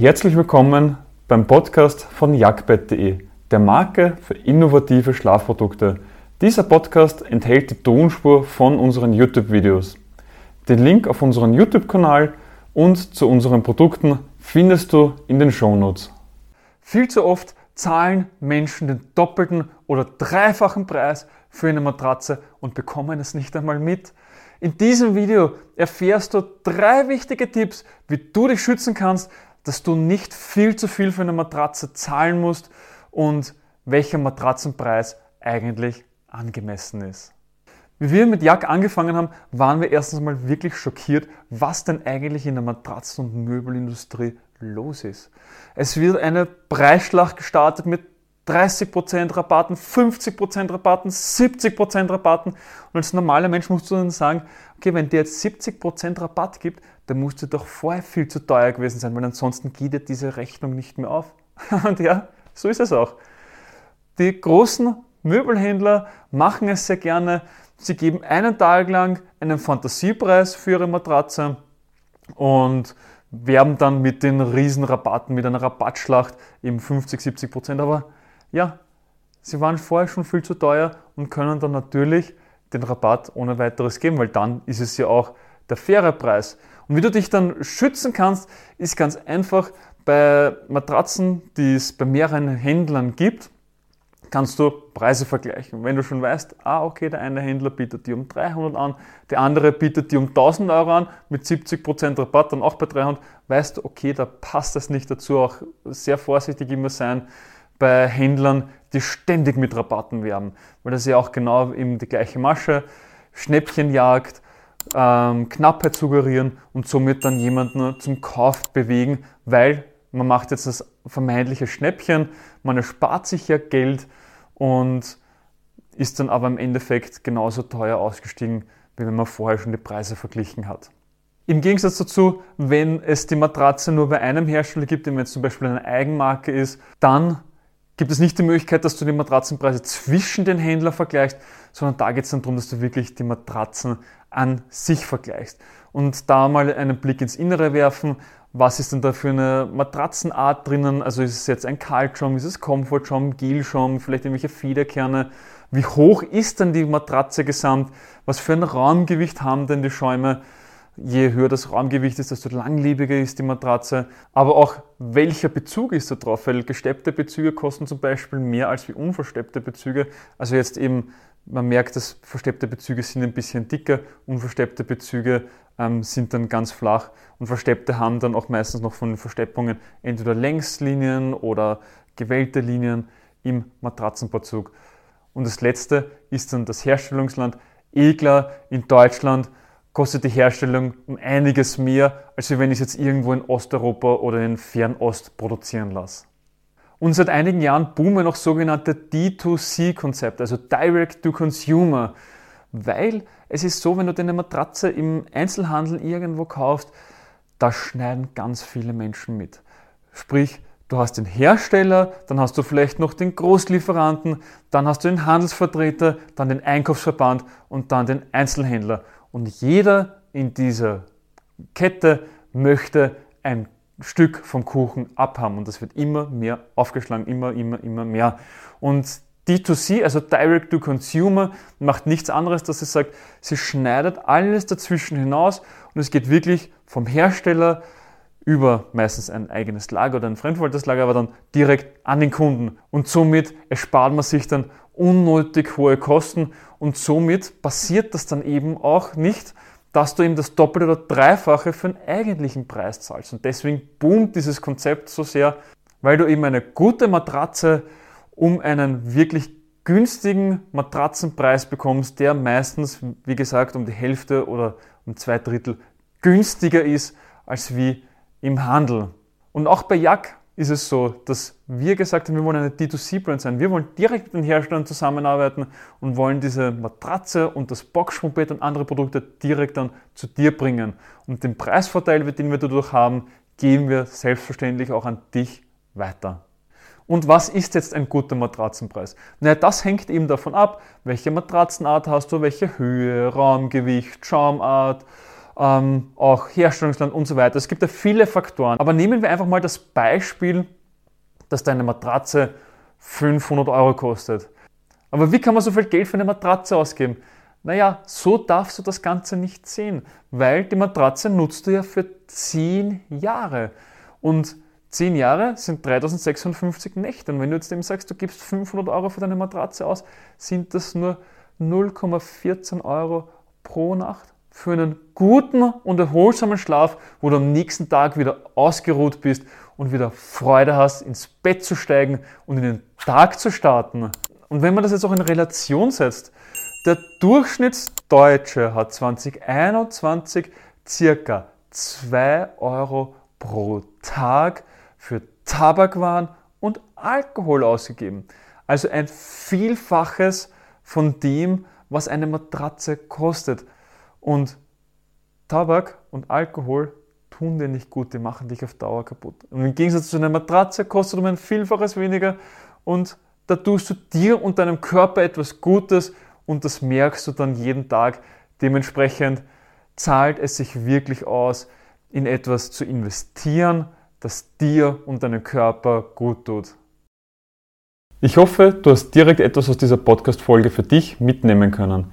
Herzlich willkommen beim Podcast von jagdbett.de, der Marke für innovative Schlafprodukte. Dieser Podcast enthält die Tonspur von unseren YouTube-Videos. Den Link auf unseren YouTube-Kanal und zu unseren Produkten findest du in den Shownotes. Viel zu oft zahlen Menschen den doppelten oder dreifachen Preis für eine Matratze und bekommen es nicht einmal mit. In diesem Video erfährst du drei wichtige Tipps, wie du dich schützen kannst, dass du nicht viel zu viel für eine Matratze zahlen musst und welcher Matratzenpreis eigentlich angemessen ist. Wie wir mit Jack angefangen haben, waren wir erstens mal wirklich schockiert, was denn eigentlich in der Matratzen- und Möbelindustrie los ist. Es wird eine Preisschlacht gestartet mit 30% Rabatten, 50% Rabatten, 70% Rabatten. Und als normaler Mensch musst du dann sagen, okay, wenn der jetzt 70% Rabatt gibt, dann musst du doch vorher viel zu teuer gewesen sein, weil ansonsten geht dir diese Rechnung nicht mehr auf. Und ja, so ist es auch. Die großen Möbelhändler machen es sehr gerne. Sie geben einen Tag lang einen Fantasiepreis für ihre Matratze und werben dann mit den Riesenrabatten, mit einer Rabattschlacht eben 50, 70 Prozent. Aber ja, sie waren vorher schon viel zu teuer und können dann natürlich den Rabatt ohne weiteres geben, weil dann ist es ja auch der faire Preis. Und wie du dich dann schützen kannst, ist ganz einfach bei Matratzen, die es bei mehreren Händlern gibt, kannst du Preise vergleichen. Wenn du schon weißt, ah, okay, der eine Händler bietet die um 300 an, der andere bietet die um 1000 Euro an, mit 70% Rabatt dann auch bei 300, weißt du, okay, da passt das nicht dazu, auch sehr vorsichtig immer sein bei Händlern, die ständig mit Rabatten werben, weil das ja auch genau eben die gleiche Masche, Schnäppchenjagd, ähm, Knappheit suggerieren und somit dann jemanden zum Kauf bewegen, weil man macht jetzt das vermeintliche Schnäppchen, man erspart sich ja Geld und ist dann aber im Endeffekt genauso teuer ausgestiegen, wie wenn man vorher schon die Preise verglichen hat. Im Gegensatz dazu, wenn es die Matratze nur bei einem Hersteller gibt, wenn es zum Beispiel eine Eigenmarke ist, dann gibt es nicht die Möglichkeit, dass du die Matratzenpreise zwischen den Händlern vergleichst, sondern da geht es dann darum, dass du wirklich die Matratzen an sich vergleichst. Und da mal einen Blick ins Innere werfen, was ist denn da für eine Matratzenart drinnen? Also ist es jetzt ein Kaltschaum, ist es Komfortschaum, Gelschaum, vielleicht irgendwelche Federkerne? Wie hoch ist denn die Matratze gesamt? Was für ein Raumgewicht haben denn die Schäume? Je höher das Raumgewicht ist, desto langlebiger ist die Matratze. Aber auch welcher Bezug ist da drauf? Weil gesteppte Bezüge kosten zum Beispiel mehr als wie unversteppte Bezüge. Also jetzt eben man merkt, dass versteppte Bezüge sind ein bisschen dicker, unversteppte Bezüge ähm, sind dann ganz flach und versteppte haben dann auch meistens noch von den Versteppungen entweder Längslinien oder gewellte Linien im Matratzenbezug. Und das letzte ist dann das Herstellungsland. Egler in Deutschland kostet die Herstellung um einiges mehr, als wenn ich es jetzt irgendwo in Osteuropa oder in Fernost produzieren lasse. Und seit einigen Jahren boomen auch sogenannte D2C-Konzepte, also Direct to Consumer, weil es ist so, wenn du deine Matratze im Einzelhandel irgendwo kaufst, da schneiden ganz viele Menschen mit. Sprich, du hast den Hersteller, dann hast du vielleicht noch den Großlieferanten, dann hast du den Handelsvertreter, dann den Einkaufsverband und dann den Einzelhändler. Und jeder in dieser Kette möchte ein Stück vom Kuchen abhaben und das wird immer mehr aufgeschlagen, immer, immer, immer mehr. Und D2C, also Direct to Consumer, macht nichts anderes, dass sie sagt, sie schneidet alles dazwischen hinaus und es geht wirklich vom Hersteller über meistens ein eigenes Lager oder ein fremdverwaltetes Lager, aber dann direkt an den Kunden. Und somit erspart man sich dann unnötig hohe Kosten und somit passiert das dann eben auch nicht, dass du eben das Doppelte oder Dreifache für den eigentlichen Preis zahlst. Und deswegen boomt dieses Konzept so sehr, weil du eben eine gute Matratze um einen wirklich günstigen Matratzenpreis bekommst, der meistens, wie gesagt, um die Hälfte oder um zwei Drittel günstiger ist als wie im Handel. Und auch bei Jack ist es so, dass wir gesagt haben, wir wollen eine D2C-Brand sein. Wir wollen direkt mit den Herstellern zusammenarbeiten und wollen diese Matratze und das Boxsprungbett und andere Produkte direkt dann zu dir bringen. Und den Preisvorteil, den wir dadurch haben, geben wir selbstverständlich auch an dich weiter. Und was ist jetzt ein guter Matratzenpreis? Naja, das hängt eben davon ab, welche Matratzenart hast du, welche Höhe, Raumgewicht, Schaumart, ähm, auch Herstellungsland und so weiter. Es gibt ja viele Faktoren. Aber nehmen wir einfach mal das Beispiel, dass deine Matratze 500 Euro kostet. Aber wie kann man so viel Geld für eine Matratze ausgeben? Naja, so darfst du das Ganze nicht sehen, weil die Matratze nutzt du ja für 10 Jahre. Und 10 Jahre sind 3056 Nächte. Und wenn du jetzt dem sagst, du gibst 500 Euro für deine Matratze aus, sind das nur 0,14 Euro pro Nacht für einen guten und erholsamen Schlaf, wo du am nächsten Tag wieder ausgeruht bist und wieder Freude hast, ins Bett zu steigen und in den Tag zu starten. Und wenn man das jetzt auch in Relation setzt, der Durchschnittsdeutsche hat 2021 circa 2 Euro pro Tag für Tabakwaren und Alkohol ausgegeben. Also ein Vielfaches von dem, was eine Matratze kostet. Und Tabak und Alkohol tun dir nicht gut, die machen dich auf Dauer kaputt. Und im Gegensatz zu einer Matratze kostet um ein Vielfaches weniger und da tust du dir und deinem Körper etwas Gutes und das merkst du dann jeden Tag. Dementsprechend zahlt es sich wirklich aus, in etwas zu investieren, das dir und deinem Körper gut tut. Ich hoffe, du hast direkt etwas aus dieser Podcast-Folge für dich mitnehmen können.